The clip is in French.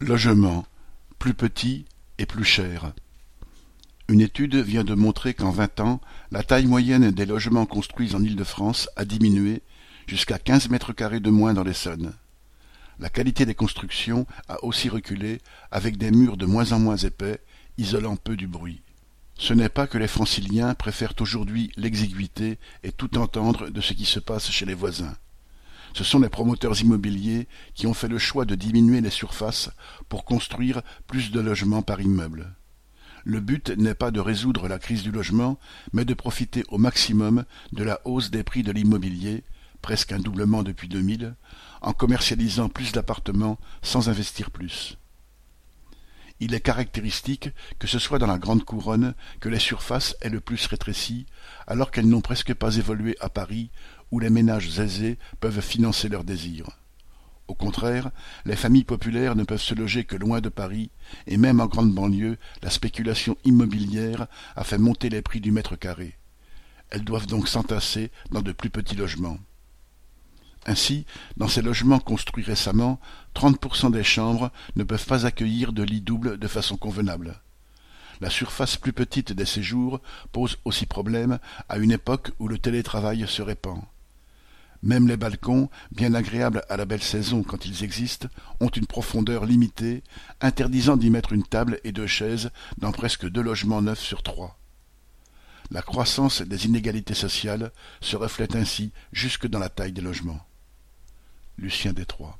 Logement, plus petit et plus cher. Une étude vient de montrer qu'en vingt ans, la taille moyenne des logements construits en Île-de-France a diminué jusqu'à quinze mètres carrés de moins dans l'Essonne. La qualité des constructions a aussi reculé avec des murs de moins en moins épais, isolant peu du bruit. Ce n'est pas que les franciliens préfèrent aujourd'hui l'exiguïté et tout entendre de ce qui se passe chez les voisins. Ce sont les promoteurs immobiliers qui ont fait le choix de diminuer les surfaces pour construire plus de logements par immeuble. Le but n'est pas de résoudre la crise du logement, mais de profiter au maximum de la hausse des prix de l'immobilier, presque un doublement depuis 2000, en commercialisant plus d'appartements sans investir plus. Il est caractéristique que ce soit dans la grande couronne que les surfaces aient le plus rétréci, alors qu'elles n'ont presque pas évolué à Paris, où les ménages aisés peuvent financer leurs désirs. Au contraire, les familles populaires ne peuvent se loger que loin de Paris, et même en grande banlieue, la spéculation immobilière a fait monter les prix du mètre carré. Elles doivent donc s'entasser dans de plus petits logements. Ainsi, dans ces logements construits récemment, 30% des chambres ne peuvent pas accueillir de lits doubles de façon convenable. La surface plus petite des séjours pose aussi problème à une époque où le télétravail se répand. Même les balcons, bien agréables à la belle saison quand ils existent, ont une profondeur limitée, interdisant d'y mettre une table et deux chaises dans presque deux logements neufs sur trois. La croissance des inégalités sociales se reflète ainsi jusque dans la taille des logements. Lucien Détroit